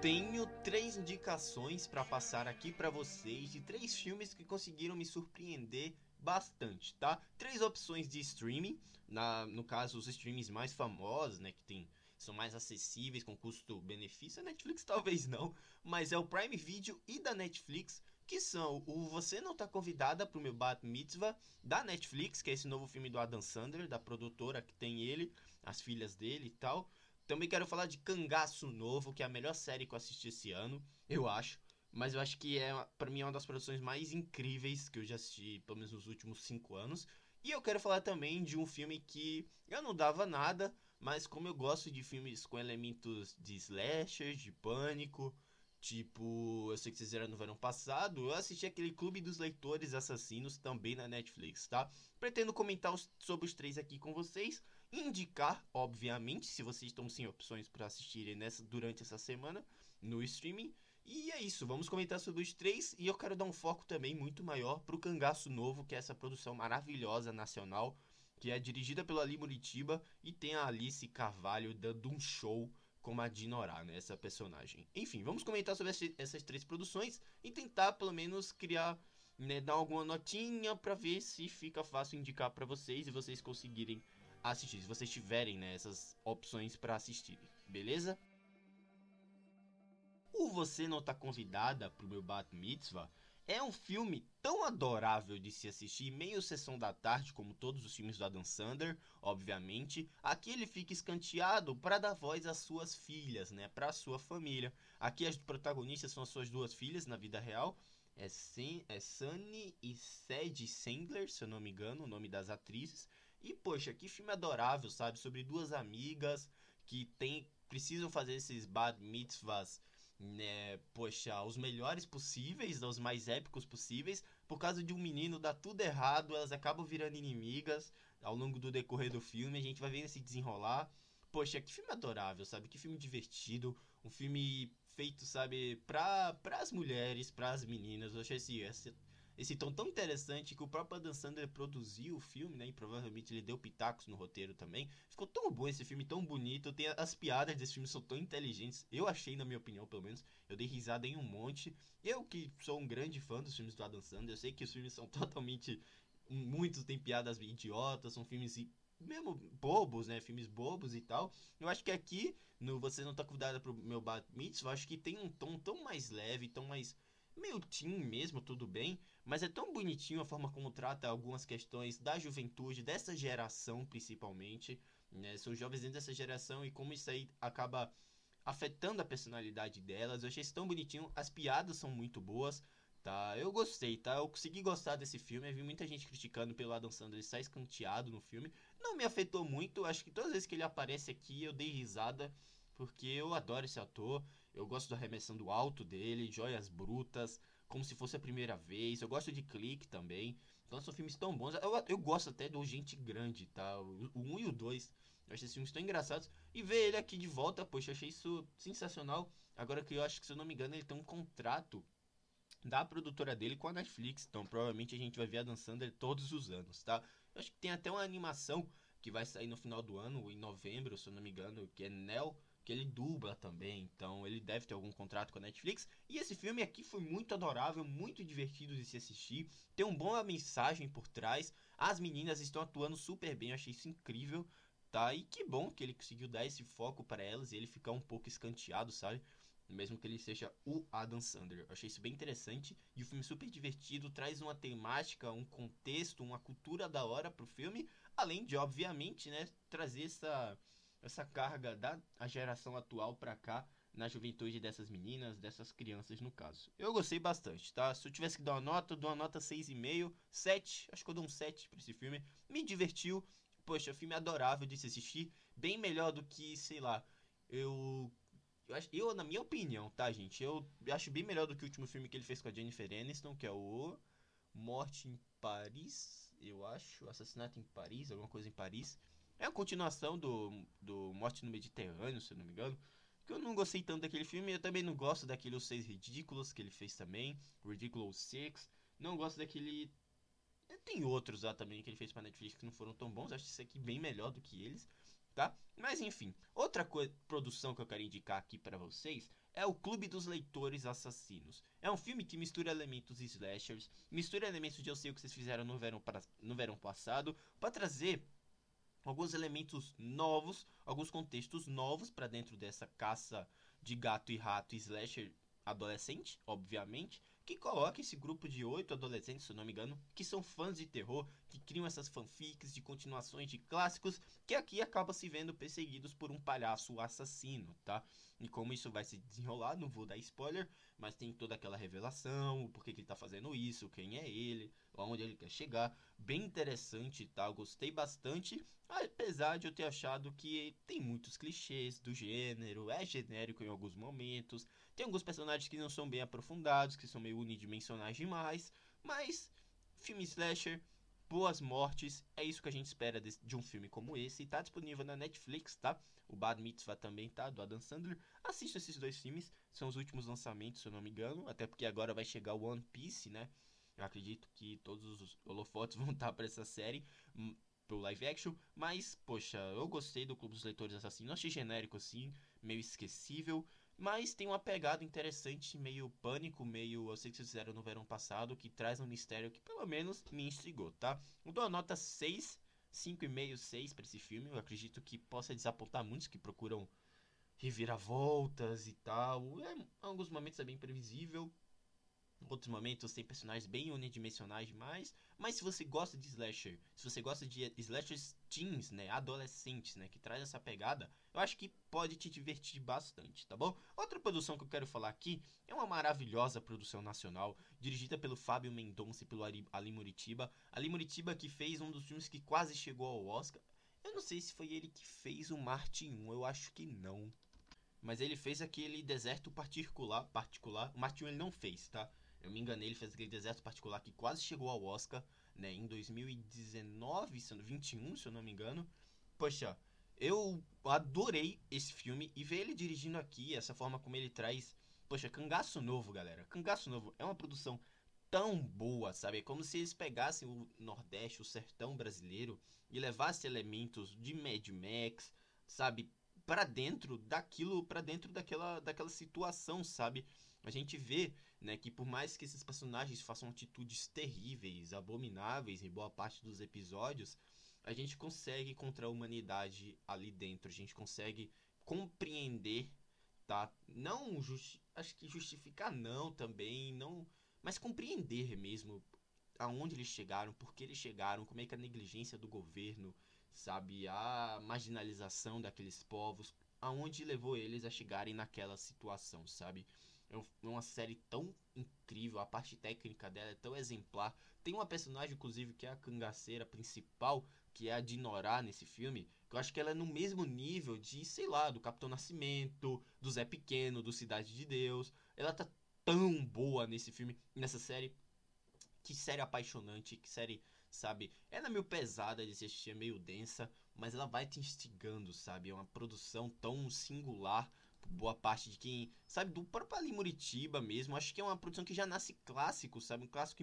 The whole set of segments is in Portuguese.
tenho três indicações para passar aqui para vocês de três filmes que conseguiram me surpreender bastante, tá? Três opções de streaming, na, no caso os streamings mais famosos, né, que tem são mais acessíveis com custo-benefício. A Netflix talvez não, mas é o Prime Video e da Netflix que são o Você Não Tá Convidada pro meu Bat Mitzvah da Netflix, que é esse novo filme do Adam Sandler, da produtora que tem ele, as filhas dele e tal. Também quero falar de Cangaço Novo, que é a melhor série que eu assisti esse ano, eu acho. Mas eu acho que é, para mim, é uma das produções mais incríveis que eu já assisti, pelo menos nos últimos cinco anos. E eu quero falar também de um filme que eu não dava nada, mas como eu gosto de filmes com elementos de slasher, de pânico, tipo, eu sei que vocês viram no verão passado, eu assisti aquele Clube dos Leitores Assassinos também na Netflix, tá? Pretendo comentar os, sobre os três aqui com vocês, indicar, obviamente, se vocês estão sem opções para assistirem nessa, durante essa semana no streaming. E é isso, vamos comentar sobre os três e eu quero dar um foco também muito maior pro Cangaço Novo, que é essa produção maravilhosa nacional, que é dirigida pelo Ali Muritiba e tem a Alice Carvalho dando um show como a Dinorá, né, essa personagem. Enfim, vamos comentar sobre essas três produções e tentar pelo menos criar, né, dar alguma notinha para ver se fica fácil indicar para vocês e vocês conseguirem assistir, se vocês tiverem né, essas opções para assistirem, beleza? O Você Não Tá Convidada pro meu Bat Mitzvah é um filme tão adorável de se assistir, meio sessão da tarde, como todos os filmes do Adam Sandler, obviamente. Aqui ele fica escanteado para dar voz às suas filhas, né, para sua família. Aqui as protagonistas são as suas duas filhas na vida real. É, é Sunny e Sadie Sandler, se eu não me engano, o nome das atrizes. E poxa, que filme adorável, sabe? Sobre duas amigas que tem, precisam fazer esses bad mitzvahs né, poxa, os melhores possíveis, os mais épicos possíveis. Por causa de um menino dar tudo errado, elas acabam virando inimigas ao longo do decorrer do filme. A gente vai vendo se desenrolar. Poxa, que filme adorável, sabe? Que filme divertido. Um filme feito, sabe, para as mulheres, para as meninas. Eu achei esse, esse, esse tom tão interessante que o próprio Adam Sandler produziu o filme, né? E provavelmente ele deu pitacos no roteiro também. Ficou tão bom esse filme, tão bonito. Tem as piadas desse filme são tão inteligentes. Eu achei, na minha opinião, pelo menos. Eu dei risada em um monte. Eu que sou um grande fã dos filmes do Adam Sandler, eu sei que os filmes são totalmente muitos têm piadas idiotas, são filmes mesmo bobos, né? Filmes bobos e tal. Eu acho que aqui, no Você Não Tá Cuidada pro meu Bat Mitzvah, eu acho que tem um tom tão mais leve, tão mais meio teen mesmo, tudo bem, mas é tão bonitinho a forma como trata algumas questões da juventude, dessa geração principalmente, né? São jovens dentro dessa geração e como isso aí acaba afetando a personalidade delas. Eu achei isso tão bonitinho, as piadas são muito boas, tá? Eu gostei, tá? Eu consegui gostar desse filme. Eu vi muita gente criticando pelo Adam Sandler estar escanteado no filme. Não me afetou muito, acho que todas as vezes que ele aparece aqui eu dei risada, porque eu adoro esse ator. Eu gosto da remessão do alto dele, joias brutas, como se fosse a primeira vez. Eu gosto de clique também. Então são filmes tão bons. Eu, eu gosto até do Gente Grande, tá? O 1 um e o 2. Eu acho esses filmes tão engraçados. E ver ele aqui de volta, poxa, eu achei isso sensacional. Agora que eu acho que, se eu não me engano, ele tem um contrato da produtora dele com a Netflix. Então provavelmente a gente vai ver a Dan Sandler todos os anos, tá? Eu acho que tem até uma animação que vai sair no final do ano, em novembro, se eu não me engano, que é Nell que ele dubla também, então ele deve ter algum contrato com a Netflix. E esse filme aqui foi muito adorável, muito divertido de se assistir, tem uma boa mensagem por trás. As meninas estão atuando super bem, eu achei isso incrível, tá? E que bom que ele conseguiu dar esse foco para elas e ele ficar um pouco escanteado, sabe? Mesmo que ele seja o Adam Sandler. Eu achei isso bem interessante. E o filme super divertido, traz uma temática, um contexto, uma cultura da hora pro filme. Além de, obviamente, né, trazer essa essa carga da geração atual para cá na juventude dessas meninas, dessas crianças no caso. Eu gostei bastante, tá? Se eu tivesse que dar uma nota, eu dou uma nota 6,5, 7, acho que eu dou um 7 pra esse filme. Me divertiu, poxa, filme adorável de se assistir, bem melhor do que, sei lá, eu eu, acho, eu, na minha opinião, tá, gente? Eu acho bem melhor do que o último filme que ele fez com a Jennifer Aniston, que é o Morte em Paris, eu acho. Assassinato em Paris, alguma coisa em Paris. É a continuação do, do Morte no Mediterrâneo, se eu não me engano. Que eu não gostei tanto daquele filme. Eu também não gosto daquele Os Seis Ridículos que ele fez também. Ridiculous Six. Não gosto daquele. Tem outros lá também que ele fez pra Netflix que não foram tão bons. Acho esse aqui bem melhor do que eles. tá? Mas enfim, outra produção que eu quero indicar aqui para vocês é o Clube dos Leitores Assassinos. É um filme que mistura elementos slashers, mistura elementos de eu sei o que vocês fizeram no verão, para, no verão passado, para trazer alguns elementos novos, alguns contextos novos para dentro dessa caça de gato e rato slasher adolescente, obviamente, que coloca esse grupo de oito adolescentes, se não me engano, que são fãs de terror, que criam essas fanfics de continuações de clássicos, que aqui acabam se vendo perseguidos por um palhaço assassino, tá? E como isso vai se desenrolar, não vou dar spoiler, mas tem toda aquela revelação, o porquê que ele tá fazendo isso, quem é ele, aonde ele quer chegar. Bem interessante, tá? Gostei bastante, apesar de eu ter achado que tem muitos clichês do gênero, é genérico em alguns momentos, tem alguns personagens que não são bem aprofundados, que são meio unidimensionais demais, mas filme slasher, boas mortes, é isso que a gente espera de, de um filme como esse. E tá disponível na Netflix, tá? O Bad Mitzvah também tá, do Adam Sandler. Assista esses dois filmes, são os últimos lançamentos, se eu não me engano, até porque agora vai chegar o One Piece, né? Eu acredito que todos os holofotes vão estar para essa série, hum, pro live action, mas, poxa, eu gostei do Clube dos Leitores Assassinos, achei genérico assim, meio esquecível. Mas tem uma pegada interessante, meio pânico, meio eu sei que vocês fizeram no verão passado, que traz um mistério que pelo menos me instigou, tá? Eu dou a nota 6, 5,5, 6 para esse filme. Eu acredito que possa desapontar muitos que procuram reviravoltas e tal. É, em alguns momentos é bem previsível, outros momentos tem personagens bem unidimensionais demais. Mas se você gosta de slasher, se você gosta de slashers teens, né, adolescentes, né, que traz essa pegada, eu acho que pode te divertir bastante, tá bom? Outra produção que eu quero falar aqui é uma maravilhosa produção nacional, dirigida pelo Fábio Mendonça e pelo Ali Muritiba. Ali Muritiba que fez um dos filmes que quase chegou ao Oscar. Eu não sei se foi ele que fez o Marte 1, eu acho que não. Mas ele fez aquele deserto particular, particular. O Marte 1 ele não fez, tá? Eu me enganei, ele fez aquele deserto particular que quase chegou ao Oscar, né? Em 2019, sendo 21, se eu não me engano. Poxa, eu adorei esse filme e ver ele dirigindo aqui, essa forma como ele traz. Poxa, Cangaço Novo, galera. Cangaço Novo é uma produção tão boa, sabe? É como se eles pegassem o Nordeste, o sertão brasileiro e levassem elementos de Mad Max, sabe? para dentro daquilo, para dentro daquela, daquela situação, sabe? A gente vê, né, que por mais que esses personagens façam atitudes terríveis, abomináveis em boa parte dos episódios, a gente consegue contra a humanidade ali dentro, a gente consegue compreender, tá? Não justi acho que justificar não também, não, mas compreender mesmo aonde eles chegaram, por que eles chegaram, como é que a negligência do governo, sabe, a marginalização daqueles povos, aonde levou eles a chegarem naquela situação, sabe? É, é uma série tão incrível, a parte técnica dela é tão exemplar. Tem uma personagem, inclusive, que é a cangaceira principal, que é a de Norá nesse filme, que eu acho que ela é no mesmo nível de, sei lá, do Capitão Nascimento, do Zé Pequeno, do Cidade de Deus. Ela tá tão boa nesse filme, nessa série. Que série apaixonante, que série sabe? Ela é meio pesada de assistir, é meio densa, mas ela vai te instigando, sabe? É uma produção tão singular boa parte de quem, sabe, do próprio Ali Muritiba mesmo. Acho que é uma produção que já nasce clássico, sabe? Um clássico,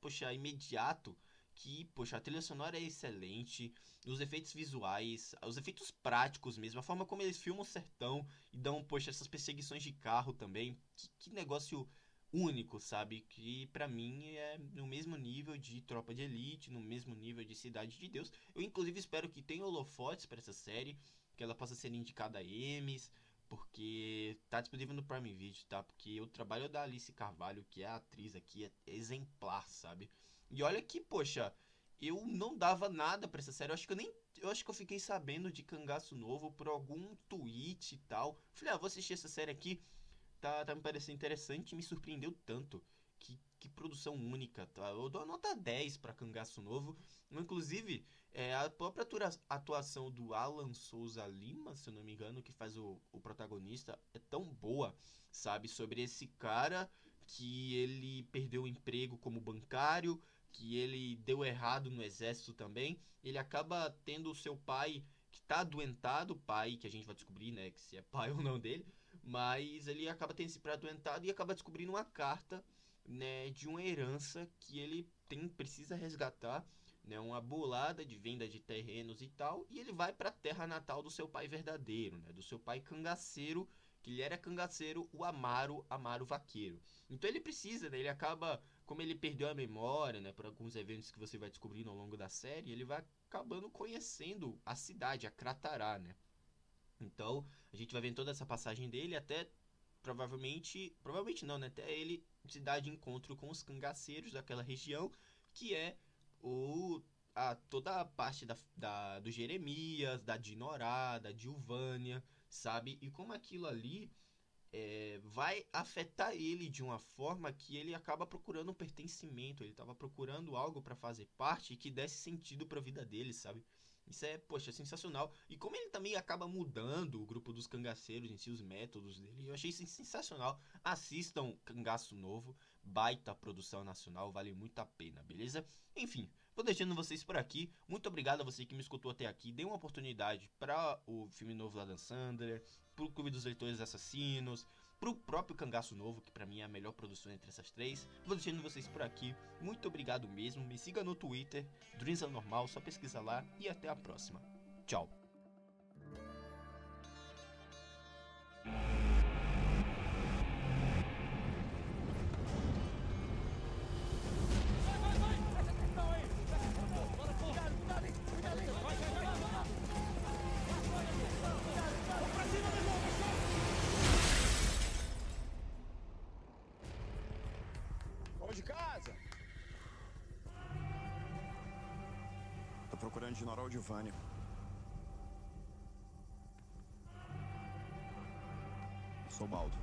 poxa, imediato. Que, poxa, a trilha sonora é excelente, os efeitos visuais, os efeitos práticos mesmo, a forma como eles filmam o sertão e dão, poxa, essas perseguições de carro também. Que, que negócio único, sabe? Que para mim é no mesmo nível de Tropa de Elite, no mesmo nível de Cidade de Deus. Eu inclusive espero que tenha holofotes para essa série, que ela possa ser indicada a Emmys, porque tá disponível no Prime Video, tá? Porque o trabalho da Alice Carvalho, que é a atriz aqui, é exemplar, sabe? E olha que, poxa, eu não dava nada para essa série. Eu acho que eu nem. Eu acho que eu fiquei sabendo de Cangaço Novo por algum tweet e tal. Falei, ah, vou assistir essa série aqui tá, tá me parecendo interessante me surpreendeu tanto. Que, que produção única, tá? Eu dou nota 10 para Cangaço Novo. Inclusive, é, a própria atuação do Alan Souza Lima, se eu não me engano, que faz o, o protagonista, é tão boa, sabe? Sobre esse cara que ele perdeu o emprego como bancário, que ele deu errado no exército também. Ele acaba tendo o seu pai que tá adoentado, pai, que a gente vai descobrir, né, que se é pai ou não dele, mas ele acaba tendo esse prato adoentado e acaba descobrindo uma carta né, de uma herança que ele tem precisa resgatar né, uma bolada de venda de terrenos e tal, e ele vai para a terra natal do seu pai verdadeiro, né, do seu pai cangaceiro, que ele era cangaceiro, o Amaro, Amaro Vaqueiro. Então ele precisa, né, ele acaba, como ele perdeu a memória, né, por alguns eventos que você vai descobrindo ao longo da série, ele vai acabando conhecendo a cidade, a Cratará, né. Então, a gente vai vendo toda essa passagem dele até provavelmente, provavelmente não, né, até ele se dar de encontro com os cangaceiros daquela região, que é o a, toda a parte da, da, do Jeremias, da Dinorá, da Dilvânia, sabe? E como aquilo ali é, vai afetar ele de uma forma que ele acaba procurando um pertencimento, ele estava procurando algo para fazer parte e que desse sentido para a vida dele, sabe? Isso é, poxa, sensacional. E como ele também acaba mudando o grupo dos cangaceiros em si, os métodos dele, eu achei isso sensacional. Assistam Cangaço Novo, baita produção nacional, vale muito a pena, beleza? Enfim, vou deixando vocês por aqui. Muito obrigado a você que me escutou até aqui. Dê uma oportunidade para o filme novo da Dan Sandler, pro Clube dos Leitores Assassinos, pro próprio Cangaço Novo, que para mim é a melhor produção entre essas três. Vou deixando vocês por aqui. Muito obrigado mesmo. Me siga no Twitter, Dreams Normal, só pesquisa lá e até a próxima. Tchau. Tô procurando General Giovanni. Sou Baldo.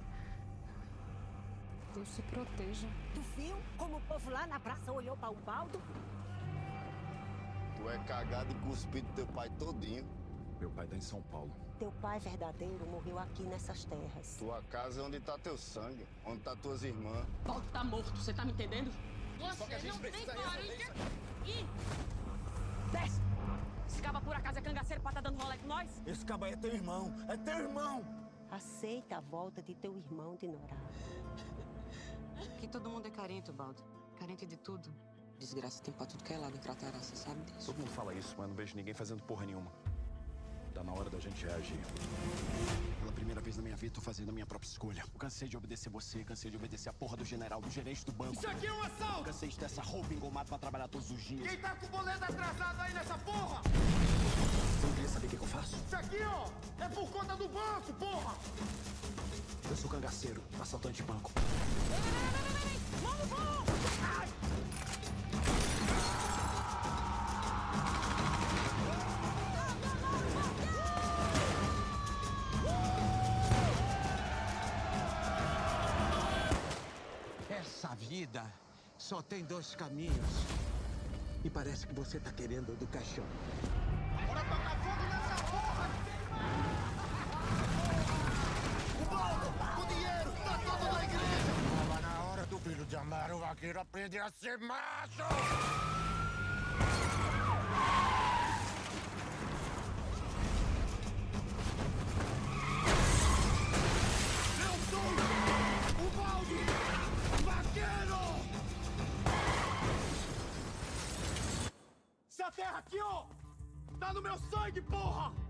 Deus te proteja. Tu viu como o povo lá na praça olhou para o baldo? Tu é cagado e cuspido teu pai todinho. Meu pai tá em São Paulo. Teu pai verdadeiro morreu aqui nessas terras. Tua casa é onde tá teu sangue, onde tá tuas irmãs. Baldo tá morto, você tá me entendendo? Você não tem parente aqui! Desce! Esse caba por acaso é cangaceiro pra tá dando rolê com nós? Esse caba é teu irmão, é teu irmão! Aceita a volta de teu irmão de Norá. Aqui todo mundo é carente, Baldo. Carente de tudo. Desgraça tem pra tudo que é lado, Cratará, você sabe disso. Todo mundo fala isso, mas não vejo ninguém fazendo porra nenhuma. Tá na hora da gente reagir. Pela primeira vez na minha vida, tô fazendo a minha própria escolha. Eu cansei de obedecer você, cansei de obedecer a porra do general, do gerente do banco. Isso aqui é um assalto! Cansei de ter essa roupa engomada pra trabalhar todos os dias. Quem tá com o boleto atrasado aí nessa porra? Você não queria saber o que, que eu faço? Isso aqui, ó, é por conta do banco, porra! Eu sou cangaceiro, assaltante de banco. Vamos, vamos! Vida só tem dois caminhos. E parece que você tá querendo o do caixão. Bora tocar fogo nessa porra! O baldo, o dinheiro, tá todo na igreja! Tava na hora do filho de Amaro Vaqueiro aprender a ser macho! Terra aqui, ó, tá no meu sangue, porra!